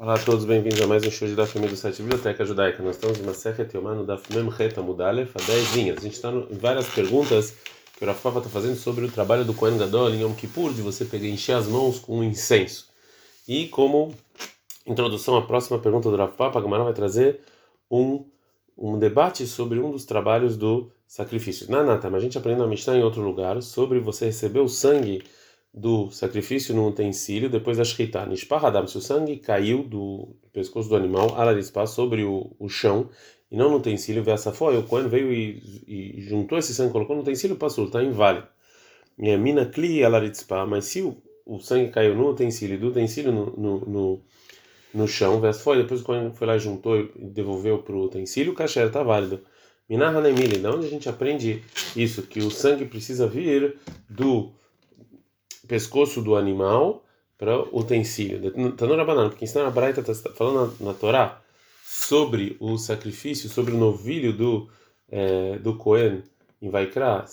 Olá a todos, bem-vindos a mais um show de Daf do site Biblioteca Judaica. Nós estamos em uma série Teomano Daf Mem Reta Mudalef, a 10 linhas. A gente está em várias perguntas que o Rav Papa está fazendo sobre o trabalho do Kohen Gadol em Yom Kippur, de você pegar encher as mãos com um incenso. E como introdução à próxima pergunta do Rav Papa, a Gamara vai trazer um, um debate sobre um dos trabalhos do sacrifício. Na Nata, mas a gente aprende na Mishnah em outro lugar sobre você receber o sangue do sacrifício no utensílio depois da shkita. Nishpahadam, se o sangue caiu do pescoço do animal, alarispa, sobre o, o chão, e não no utensílio, foi o Cohen veio e, e, juntou esse sangue, colocou no utensílio, passou, está inválido. Mina kli alarispa, mas se o, o sangue caiu no utensílio, do utensílio no, no, no, no chão, foi depois o Cohen foi lá e juntou e devolveu para o utensílio, o kasher está válido. Minahanemili, de onde a gente aprende isso? Que o sangue precisa vir do pescoço do animal para o utensílio. Tanura banana, porque ensinar a Braita está falando na, Torá sobre o sacrifício, sobre o novilho do é, do Cohen em Vaikra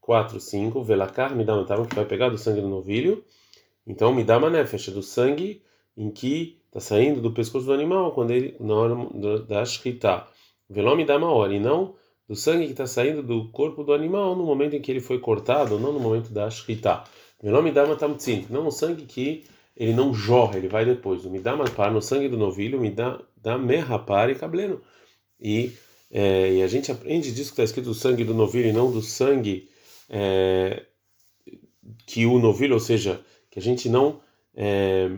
4, 5, Velakar me dá uma que vai pegar do sangue do novilho. Então me dá uma nefesh do sangue em que está saindo do pescoço do animal quando ele na hora da shkita. Veló me dá uma hora e não do sangue que está saindo do corpo do animal no momento em que ele foi cortado, não no momento da shkita. Meu nome dá tamtzin, não o sangue que ele não jorra, ele vai depois. O midama par no sangue do novilho, me dá dá merrapar e cableno. E, é, e a gente aprende disso que está escrito do sangue do novilho e não do sangue é, que o novilho, ou seja, que a gente não é,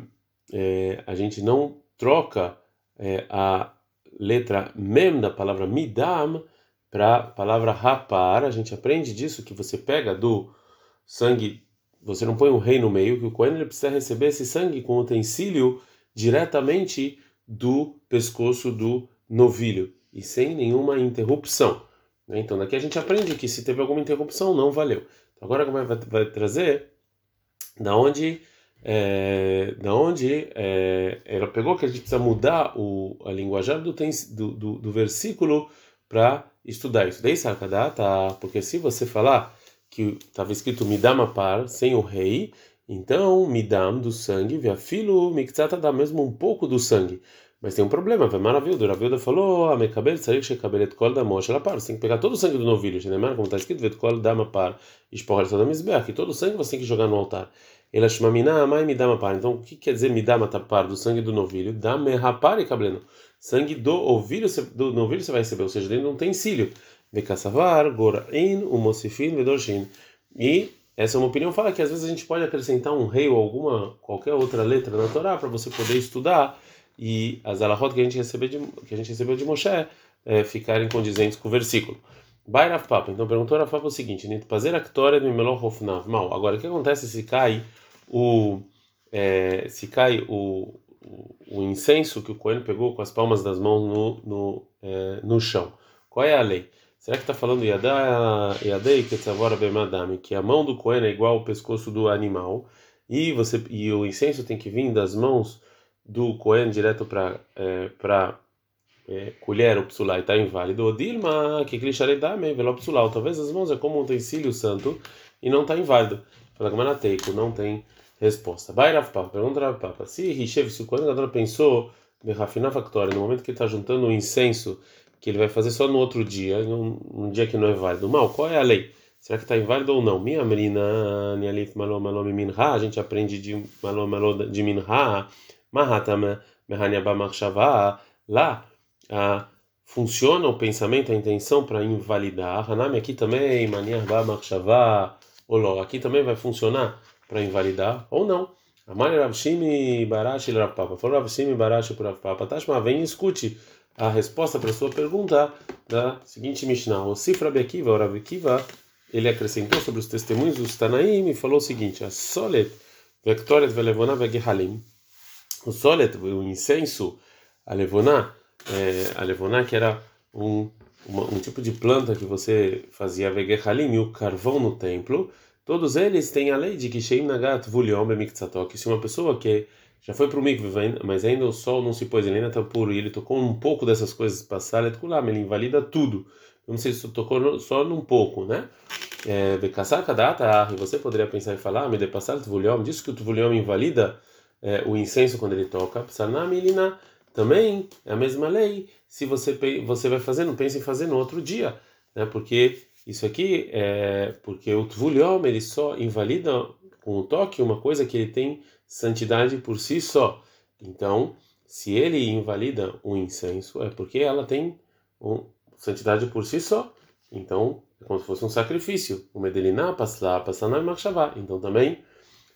é a gente não troca é, a letra mem da palavra midam para a palavra rapar. A gente aprende disso que você pega do sangue você não põe um rei no meio, que o Cohen precisa receber esse sangue com utensílio diretamente do pescoço do novilho e sem nenhuma interrupção. Né? Então daqui a gente aprende que se teve alguma interrupção não valeu. Então, agora como vai, vai trazer da onde é, da onde é, ela pegou que a gente precisa mudar o a linguajar do, do, do, do versículo para estudar isso. Daí saca data, porque se você falar que estava escrito Midam par sem o rei, então Midam do sangue, via filo, Miktzata dá mesmo um pouco do sangue. Mas tem um problema, vai. A Ravilda falou: a Mekabel tzarik shekabelet kol da moshe par. Você tem que pegar todo o sangue do novilho, Genemar, como está escrito, vet kol dama par, esporra toda misbeach. Que todo o sangue você tem que jogar no altar. Ela chama mina amai midama par. Então, o que quer dizer midama par do sangue do novilho? Dame rapar e cableno. Sangue do ovilho, do novilho você vai receber, ou seja, dele não tem cílio. Vekassavar, Gorain, Umosifin, Vedorshin. E essa é uma opinião, fala que às vezes a gente pode acrescentar um rei ou alguma qualquer outra letra na Torá para você poder estudar e as alahot que a gente recebeu de, que a gente recebeu de Moshe é, ficarem condizentes com o versículo. Bairaf Papa, então perguntou a Papa o seguinte: fazer a Ktora do Melohofnav. Mal, agora o que acontece se cai o é, se cai o, o, o, incenso que o coelho pegou com as palmas das mãos no, no, é, no chão? Qual é a lei? Será que está falando Yadei Ketzavora Bemadami, que a mão do Cohen é igual ao pescoço do animal e você e o incenso tem que vir das mãos do Cohen direto para é, é, colher o psulá e está inválido. Dilma que clicharedame velo psulá. Talvez as mãos é como um utensílio santo e não está inválido. Fala Gamanateiko, não tem resposta. Vai Rav Papa, pergunta Rav Papa. Se Rishev, se o Cohen pensou Rafinar Factória, no momento que está juntando o incenso que ele vai fazer só no outro dia, num, num dia que não é válido. Mal, qual é a lei? Será que está inválido ou não? Minha menina, Nialif Malo Malo Minha, a gente aprende de Malo Malo de Minha, Mahatama Mehanyaba Marshava, lá a, funciona o pensamento, a intenção para invalidar. Hanami aqui também, Maniarba Marshava, Oló, aqui também vai funcionar para invalidar ou não. Amari Ravshimi Barashi Rav Papa. Falou Ravshimi Barashi para Rav Papa. Tashma, vem e escute a resposta para a sua pergunta da seguinte Mishnah. O Sifra Bekiva, Bekiva, ele acrescentou sobre os testemunhos dos Tanaim e falou o seguinte: a Solet, Vectoret Velevona Vegehalim. O Solet, o incenso, a Levoná, é, a Levoná que era um, uma, um tipo de planta que você fazia Vegehalim e o carvão no templo, todos eles têm a lei de que Sheim Nagat Vuliom Bemikzatok, que se uma pessoa que já foi para o mikve, mas ainda o sol não se pôs, ele ainda está puro, e ele tocou um pouco dessas coisas passar, ele invalida tudo. Não sei se tocou só num pouco, né? É, Becassar data, e você poderia pensar e falar, ah, me de passar o disso que o tvuliom invalida é, o incenso quando ele toca, psanamilina, também é a mesma lei. Se você você vai fazer, não pense em fazer no outro dia, né? Porque isso aqui é porque o tvuliom ele só invalida o toque uma coisa que ele tem santidade por si só. Então, se ele invalida o incenso, é porque ela tem um, santidade por si só. Então, é como se fosse um sacrifício. O medeliná, passar, na marchavá. Então, também,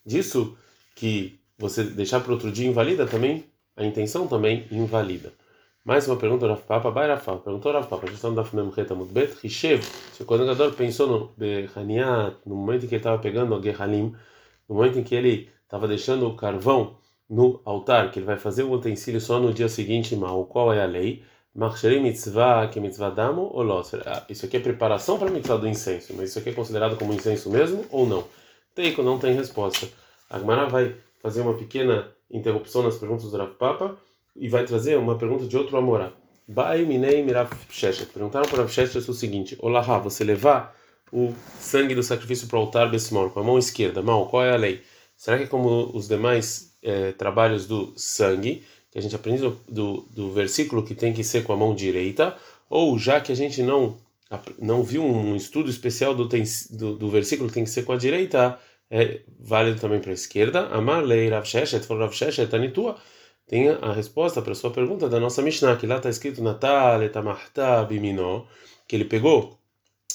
disso que você deixar para outro dia invalida também, a intenção também invalida. Mais uma pergunta, Rav Papa, Bai Rafa, perguntou Rav Papa, a gente está no Daf Memcheta Mudbet, Rishev, se o Kohen pensou no Behaniat, no momento em que ele estava pegando o Gehalim, no momento em que ele estava deixando o carvão no altar, que ele vai fazer o utensílio só no dia seguinte, mal, qual é a lei? Que mitzvah damo lo? Isso aqui é preparação para a mitzvah do incenso, mas isso aqui é considerado como incenso mesmo ou não? Teiko não tem resposta. A Gemara vai fazer uma pequena interrupção nas perguntas do Rav Papa e vai trazer uma pergunta de outro Amorá. Sheshet. Perguntaram para Rav Sheshet o seguinte: Olá, você levar o sangue do sacrifício para o altar besmol com a mão esquerda, mal, qual é a lei? Será que é como os demais é, trabalhos do sangue, que a gente aprende do, do, do, versículo que tem que ser com a mão direita, ou já que a gente não não viu um estudo especial do, do, do versículo que tem que ser com a direita, é válido também para a esquerda? Amar lei Rav Sheshet, falou Rav Sheshet, Tanitua tem a resposta para a sua pergunta da nossa Mishnah, que lá está escrito Natal etamarta bimino, que ele pegou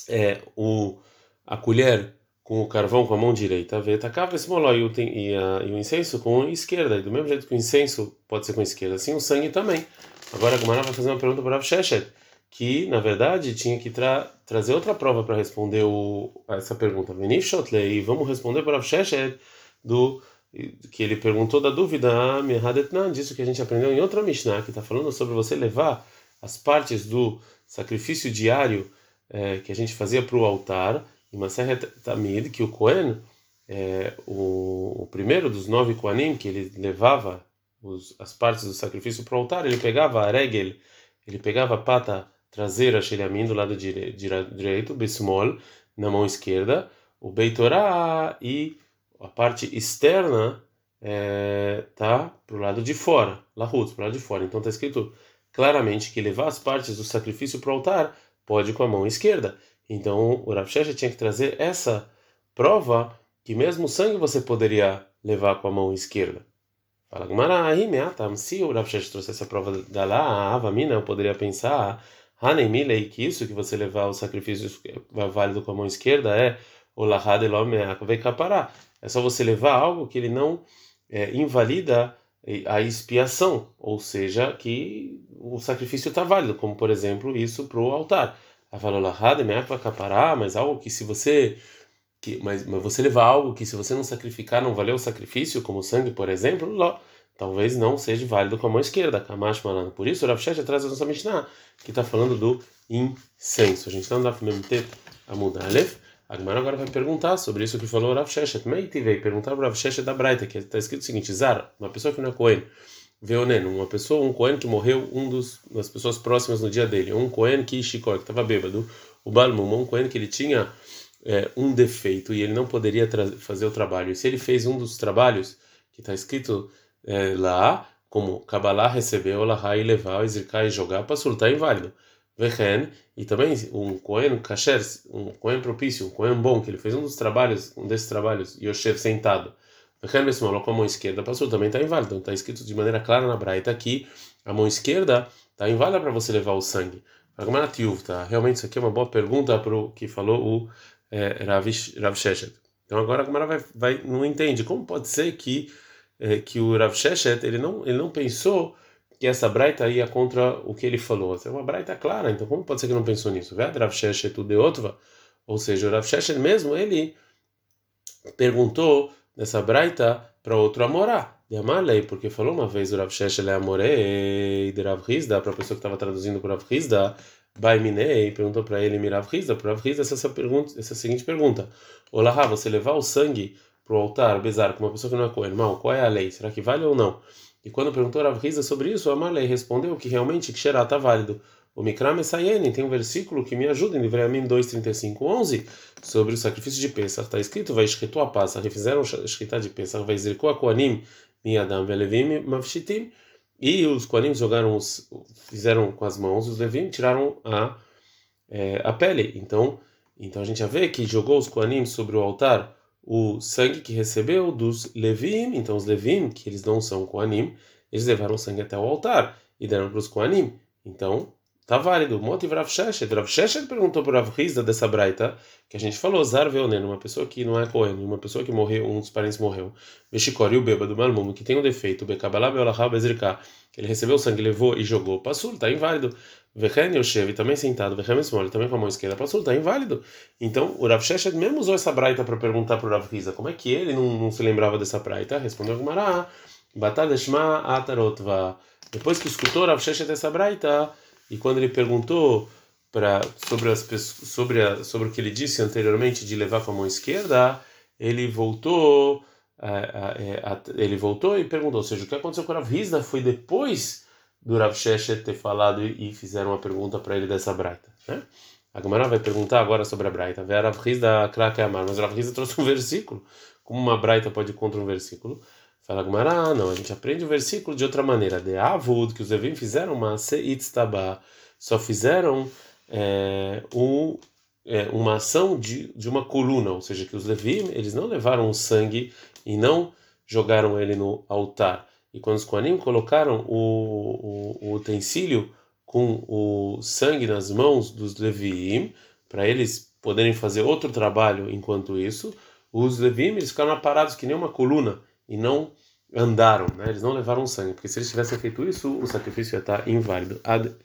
é, o, a colher com o carvão com a mão direita, vetacava esse moló e, o incenso com a esquerda. E do mesmo jeito que o incenso pode ser com a esquerda, assim o sangue também. Agora a Gumara vai fazer uma pergunta para o Sheshet, que na verdade tinha que tra trazer outra prova para responder o, essa pergunta. E vamos responder para o Sheshet do que ele perguntou da dúvida a disso que a gente aprendeu em outra Mishnah, que está falando sobre você levar as partes do sacrifício diário é, que a gente fazia para o altar, em Maseret Tamid, que o Cohen, é, o, o, primeiro dos nove Kohanim, que ele levava os, as partes do sacrifício para o altar, ele pegava a regel, ele pegava a pata traseira, Sheliamin, do lado dire, direito, Besmol, na mão esquerda, o Beitorá e a parte externa é, tá para o lado de fora, Lahutz, para o lado de fora. Então está escrito claramente que levar as partes do sacrifício para o altar pode com a mão esquerda. Então o Rav tinha que trazer essa prova que mesmo sangue você poderia levar com a mão esquerda. Fala Gumara, se o Rav trouxe essa prova da lá, a Avamina, eu poderia pensar, Hanemilei, que isso que você levar o sacrifício válido com a mão esquerda é o Lahad Elomeak parar é só você levar algo que ele não é, invalida a expiação, ou seja, que o sacrifício está válido, como por exemplo isso para o altar. mas algo que se você que, mas, mas você levar algo que se você não sacrificar não valeu o sacrifício, como sangue, por exemplo, talvez não seja válido com a mão esquerda. Kamash Malana. Por isso, o Rav Shesh traz a nossa Mishnah, que está falando do incenso. A gente está no Daf Memtet Amudalef. A Gemara agora vai perguntar sobre isso que falou Rav Sheshet. Meiti veio perguntar para Rav Sheshet da Braita, que está escrito o seguinte: Zar, uma pessoa que não é Cohen, Veonen, uma pessoa, um Cohen que morreu, um dos das pessoas próximas no dia dele, um Cohen que Shikor, que estava bêbado, o Balmum, um Cohen que ele tinha é, um defeito e ele não poderia fazer o trabalho. E se ele fez um dos trabalhos que está escrito é, lá, como Kabbalah recebeu, Lahá e levar, exircar e jogar, para surtar inválido. Vechen, e também um Cohen kasher, um Cohen propício, um Cohen bom, que ele fez um dos trabalhos, um desses trabalhos, Yoshev sentado. Vechen Besmol, com a mão esquerda, passou, também está inválido. Então está escrito de maneira clara na Braita aqui, a mão esquerda está inválida para você levar o sangue. tá? Realmente isso aqui é uma boa pergunta para o que falou o é, Rav, Rav Sheshet. Então agora a Gemara vai, vai, não entende como pode ser que é, que o Rav Sheshet ele não ele não pensou que essa braita ia contra o que ele falou. É uma braita clara, então como pode ser que não pensou nisso? Ou seja, o Rav Sheshet mesmo, ele perguntou dessa braita para outro Amorá, de Amalei, porque falou uma vez o Rav Sheshet é Amorei de Rav Hizda, para a pessoa que estava traduzindo para Rav Hizda, Baiminei, perguntou para ele, Mirav Hizda, para Rav Hizda, essa, pergunta, essa seguinte pergunta: Olá, você levar o sangue para o altar, bezar, com uma pessoa que não é coelho, mal, qual é a lei? Será que vale ou não? E quando perguntou Rav Riza sobre isso, Amalei respondeu que realmente Ksherá está válido. O Mikram Sayenin tem um versículo que me ajuda em Livreamim 2:35, 11 sobre o sacrifício de Pesach. Está escrito: vai escrito a passa, refizeram escrita de Pesach, vai zirko a Koanim miadam velevim mavshitim. E os Koanim jogaram os, fizeram com as mãos, os Levim tiraram a é, a pele. Então, então a gente já vê que jogou os Koanim sobre o altar o sangue que recebeu dos Levim. Então os Levim, que eles não são Koanim, eles levaram o sangue até o altar e deram para os Koanim. Então Tá válido. Motiv Rav Sheshet. Rav Sheshet perguntou para Rav Rizda dessa braita que a gente falou, Zar Veonen, uma pessoa que não é Cohen, uma pessoa que morreu, um dos parentes morreu. Veshikori, o bêbado, Malmumo, que tem um defeito, Bekabalá Beolahá Bezrika, que ele recebeu o sangue, levou e jogou. Passul, tá inválido. Vechen Yoshev, também sentado, Vechem Esmol, também com a mão esquerda, Passul, tá inválido. Então, o Rav Sheshet mesmo usou essa braita para perguntar para o Rav Rizda como é que ele não, não se lembrava dessa braita. Respondeu Gumará, Batadeshma Atarotva. Depois que escutou Rav Sheshet essa braita, e quando ele perguntou para sobre as sobre a, sobre o que ele disse anteriormente de levar com a mão esquerda, ele voltou a, a, a, ele voltou e perguntou, ou seja, o que aconteceu com o Rav Hizda foi depois do Rav Sheshet ter falado e, e fizeram uma pergunta para ele dessa braita, né? A Gemara vai perguntar agora sobre a braita. Vê Rav kraka amar, mas o Rav Hizda trouxe um versículo. Como uma braita pode ir contra um versículo? Fala Gumara, não, a gente aprende o versículo de outra maneira. De Avud, que os Levim fizeram uma Seitztaba, só fizeram é, um, é, uma ação de, de uma coluna, ou seja, que os Levim, eles não levaram o sangue e não jogaram ele no altar. E quando os Koanim colocaram o, o, o utensílio com o sangue nas mãos dos Levim, para eles poderem fazer outro trabalho enquanto isso, os Levim eles ficaram parados que nem uma coluna e não andaram, né? Eles não levaram sangue, porque se eles tivessem feito isso, o sacrifício ia estar inválido. Ad.